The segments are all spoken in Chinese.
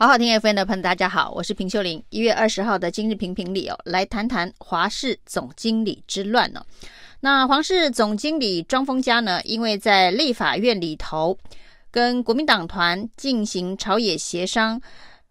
好好听 FM 的朋友，大家好，我是平秀玲。一月二十号的今日评评理哦，来谈谈华氏总经理之乱哦。那华氏总经理庄丰家呢，因为在立法院里头跟国民党团进行朝野协商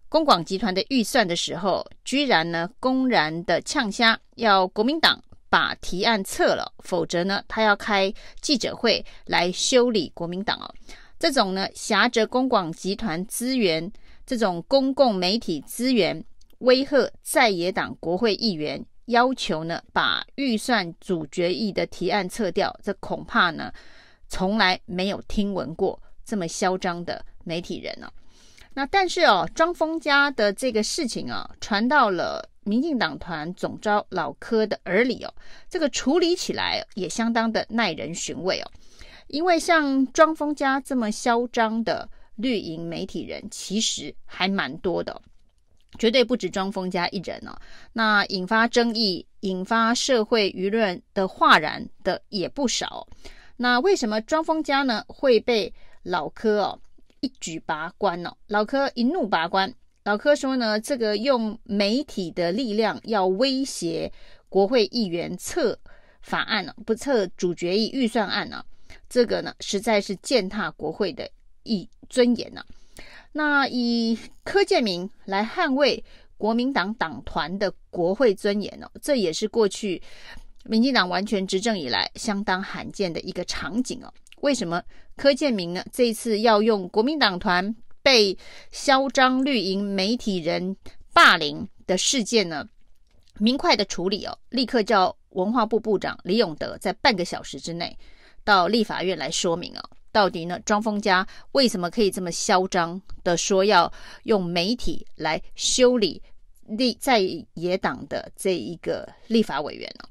公广集团的预算的时候，居然呢公然的呛虾，要国民党把提案撤了，否则呢他要开记者会来修理国民党哦。这种呢挟着公广集团资源。这种公共媒体资源威吓在野党国会议员，要求呢把预算主决议的提案撤掉，这恐怕呢从来没有听闻过这么嚣张的媒体人呢、那但是哦，庄丰家的这个事情啊，传到了民进党团总召老柯的耳里哦，这个处理起来也相当的耐人寻味哦，因为像庄丰家这么嚣张的。绿营媒体人其实还蛮多的，绝对不止庄丰家一人哦。那引发争议、引发社会舆论的哗然的也不少。那为什么庄丰家呢会被老柯哦一举拔关呢？老柯一怒拔关，老柯说呢，这个用媒体的力量要威胁国会议员撤法案呢，不撤主决议预算案呢，这个呢实在是践踏国会的。以尊严呢、啊？那以柯建铭来捍卫国民党党团的国会尊严哦，这也是过去民进党完全执政以来相当罕见的一个场景哦。为什么柯建铭呢？这一次要用国民党团被嚣张绿营媒体人霸凌的事件呢，明快的处理哦，立刻叫文化部部长李永德在半个小时之内到立法院来说明哦。到底呢？庄丰家为什么可以这么嚣张的说要用媒体来修理立在野党的这一个立法委员呢？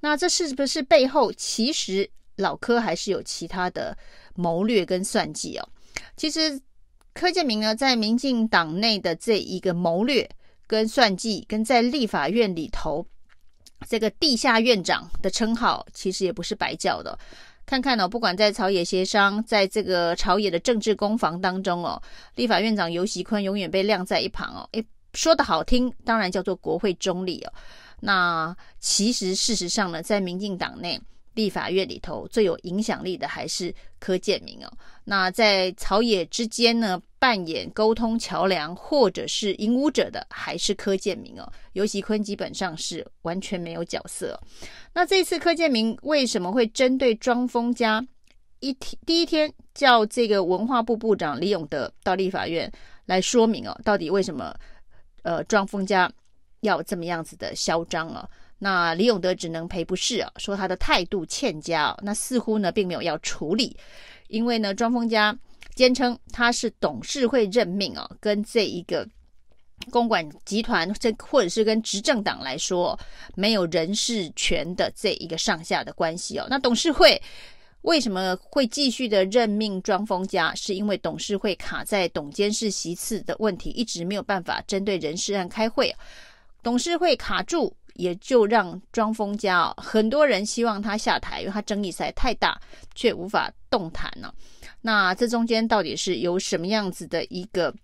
那这是不是背后其实老柯还是有其他的谋略跟算计哦？其实柯建铭呢，在民进党内的这一个谋略跟算计，跟在立法院里头这个地下院长的称号，其实也不是白叫的。看看哦，不管在朝野协商，在这个朝野的政治攻防当中哦，立法院长游锡坤永远被晾在一旁哦。诶，说的好听，当然叫做国会中立哦。那其实事实上呢，在民进党内。立法院里头最有影响力的还是柯建铭哦。那在朝野之间呢，扮演沟通桥梁或者是引武者的还是柯建铭哦。游锡堃基本上是完全没有角色。那这次柯建铭为什么会针对庄丰家一天第一天叫这个文化部部长李永德到立法院来说明哦，到底为什么呃庄丰家要这么样子的嚣张啊？那李永德只能赔不是啊，说他的态度欠佳哦。那似乎呢，并没有要处理，因为呢，庄丰家坚称他是董事会任命哦，跟这一个公管集团这或者是跟执政党来说没有人事权的这一个上下的关系哦。那董事会为什么会继续的任命庄丰家？是因为董事会卡在董监事席次的问题，一直没有办法针对人事案开会，董事会卡住。也就让庄丰家哦，很多人希望他下台，因为他争议实在太大，却无法动弹呢。那这中间到底是有什么样子的一个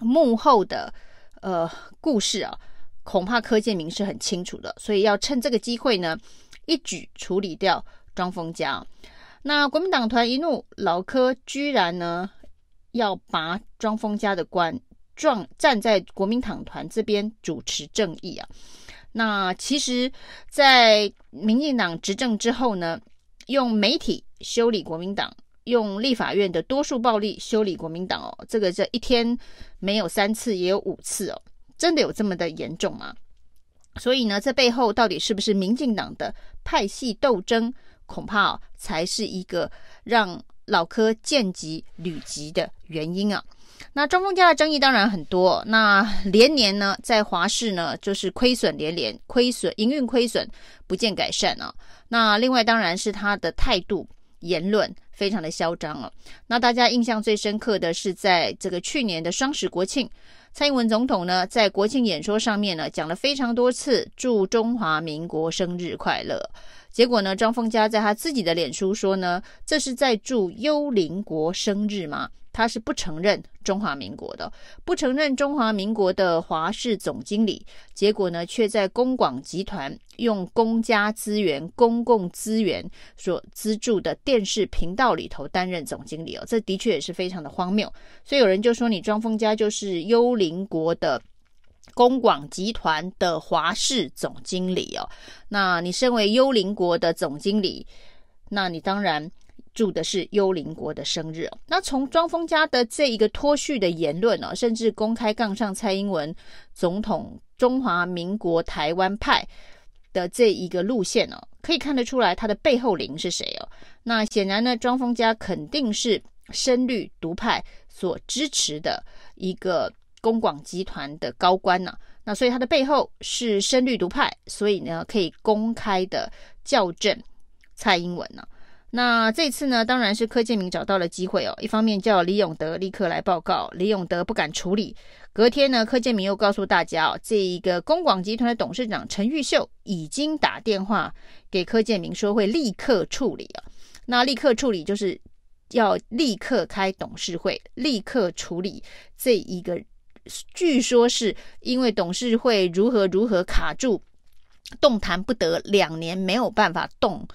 幕后的呃故事啊？恐怕柯建铭是很清楚的，所以要趁这个机会呢，一举处理掉庄丰家。那国民党团一怒，老柯居然呢要拔庄丰家的关，壮站在国民党团这边主持正义啊。那其实，在民进党执政之后呢，用媒体修理国民党，用立法院的多数暴力修理国民党哦，这个这一天没有三次也有五次哦，真的有这么的严重吗？所以呢，这背后到底是不是民进党的派系斗争，恐怕，才是一个让老柯见急履急的原因啊。那庄丰家的争议当然很多，那连年呢，在华视呢就是亏损连连，亏损营运亏损不见改善啊。那另外当然是他的态度言论非常的嚣张啊。那大家印象最深刻的是在这个去年的双十国庆，蔡英文总统呢在国庆演说上面呢讲了非常多次祝中华民国生日快乐，结果呢张丰家在他自己的脸书说呢，这是在祝幽灵国生日吗？他是不承认中华民国的，不承认中华民国的华氏总经理，结果呢，却在公广集团用公家资源、公共资源所资助的电视频道里头担任总经理哦，这的确也是非常的荒谬。所以有人就说，你庄丰家就是幽灵国的公广集团的华氏总经理哦。那你身为幽灵国的总经理，那你当然。祝的是幽灵国的生日。那从庄丰家的这一个脱序的言论哦，甚至公开杠上蔡英文总统中华民国台湾派的这一个路线哦，可以看得出来他的背后灵是谁哦。那显然呢，庄丰家肯定是深绿独派所支持的一个公广集团的高官呢。那所以他的背后是深绿独派，所以呢，可以公开的校正蔡英文呢。那这次呢，当然是柯建铭找到了机会哦。一方面叫李永德立刻来报告，李永德不敢处理。隔天呢，柯建铭又告诉大家哦，这一个公广集团的董事长陈玉秀已经打电话给柯建铭，说会立刻处理啊。那立刻处理就是要立刻开董事会，立刻处理这一个，据说是因为董事会如何如何卡住，动弹不得，两年没有办法动。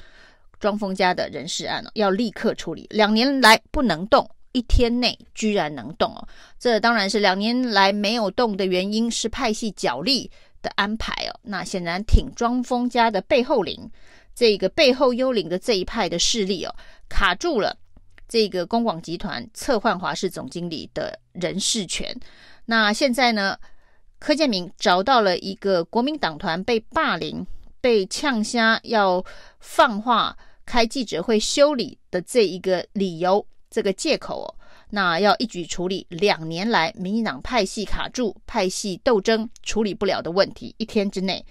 庄丰家的人事案哦要立刻处理。两年来不能动，一天内居然能动哦！这当然是两年来没有动的原因是派系角力的安排哦。那显然挺庄丰家的背后灵，这个背后幽灵的这一派的势力哦，卡住了这个公广集团策换华视总经理的人事权。那现在呢，柯建铭找到了一个国民党团被霸凌、被呛声要放话。开记者会修理的这一个理由，这个借口哦，那要一举处理两年来民进党派系卡住、派系斗争处理不了的问题。一天之内，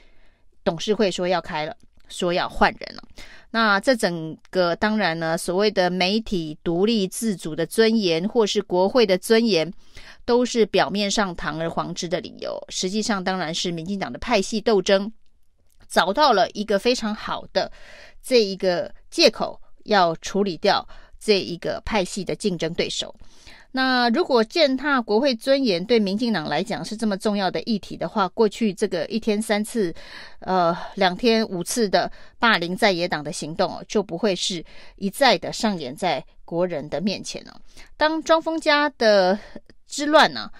董事会说要开了，说要换人了。那这整个当然呢，所谓的媒体独立自主的尊严，或是国会的尊严，都是表面上堂而皇之的理由，实际上当然是民进党的派系斗争找到了一个非常好的。这一个借口要处理掉这一个派系的竞争对手。那如果践踏国会尊严对民进党来讲是这么重要的议题的话，过去这个一天三次、呃两天五次的霸凌在野党的行动，就不会是一再的上演在国人的面前了。当庄丰家的之乱呢，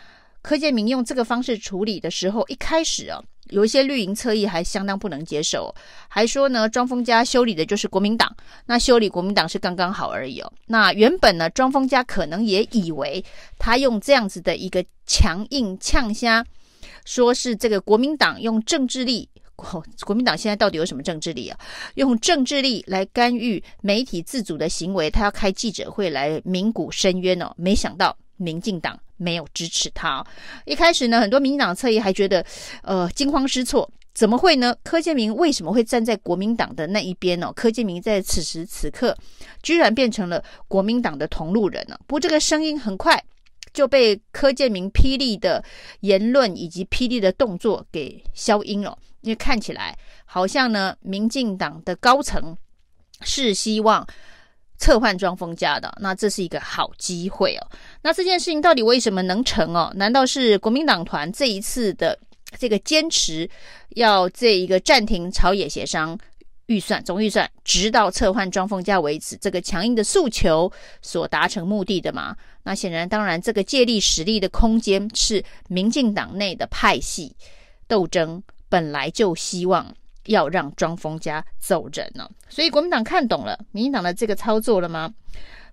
柯建铭用这个方式处理的时候，一开始啊。有一些绿营侧翼还相当不能接受，还说呢，庄丰家修理的就是国民党，那修理国民党是刚刚好而已哦。那原本呢，庄丰家可能也以为他用这样子的一个强硬呛声，说是这个国民党用政治力，国国民党现在到底有什么政治力啊？用政治力来干预媒体自主的行为，他要开记者会来鸣鼓申冤哦。没想到。民进党没有支持他。一开始呢，很多民进党侧翼还觉得，呃，惊慌失措，怎么会呢？柯建铭为什么会站在国民党的那一边呢？柯建铭在此时此刻居然变成了国民党的同路人了。不过这个声音很快就被柯建铭霹雳的言论以及霹雳的动作给消音了，因为看起来好像呢，民进党的高层是希望。策换庄丰家的，那这是一个好机会哦。那这件事情到底为什么能成哦？难道是国民党团这一次的这个坚持，要这一个暂停朝野协商预算总预算，直到策换庄丰家为止，这个强硬的诉求所达成目的的吗？那显然，当然，这个借力使力的空间是民进党内的派系斗争，本来就希望。要让庄丰家走人呢、哦，所以国民党看懂了民进党的这个操作了吗？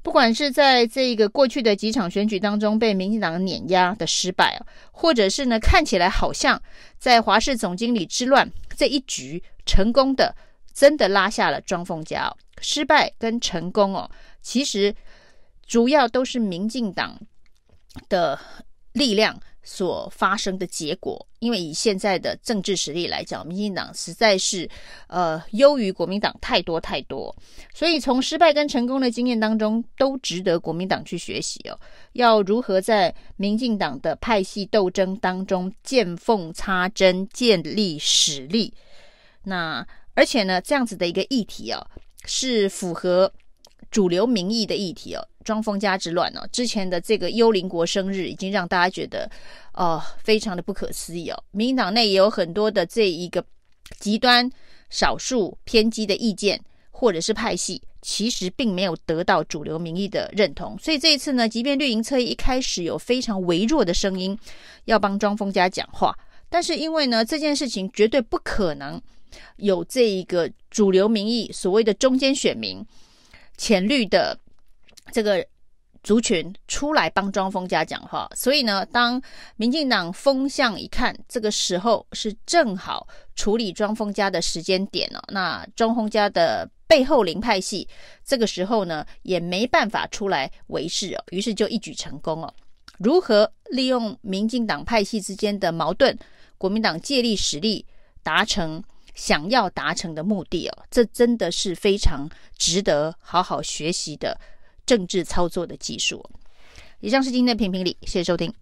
不管是在这个过去的几场选举当中被民进党碾压的失败啊，或者是呢看起来好像在华视总经理之乱这一局成功的真的拉下了庄丰家、哦，失败跟成功哦，其实主要都是民进党的力量。所发生的结果，因为以现在的政治实力来讲，民进党实在是呃优于国民党太多太多，所以从失败跟成功的经验当中，都值得国民党去学习哦。要如何在民进党的派系斗争当中见缝插针、建立实力？那而且呢，这样子的一个议题哦，是符合主流民意的议题哦。庄丰家之乱哦，之前的这个幽灵国生日已经让大家觉得，哦，非常的不可思议哦。民进党内也有很多的这一个极端、少数偏激的意见，或者是派系，其实并没有得到主流民意的认同。所以这一次呢，即便绿营侧一开始有非常微弱的声音要帮庄丰家讲话，但是因为呢，这件事情绝对不可能有这一个主流民意所谓的中间选民。浅绿的这个族群出来帮庄丰家讲话，所以呢，当民进党风向一看，这个时候是正好处理庄丰家的时间点哦。那庄丰家的背后灵派系这个时候呢，也没办法出来维系哦，于是就一举成功哦。如何利用民进党派系之间的矛盾，国民党借力使力达成想要达成的目的哦，这真的是非常值得好好学习的政治操作的技术。以上是今天的评评理，谢谢收听。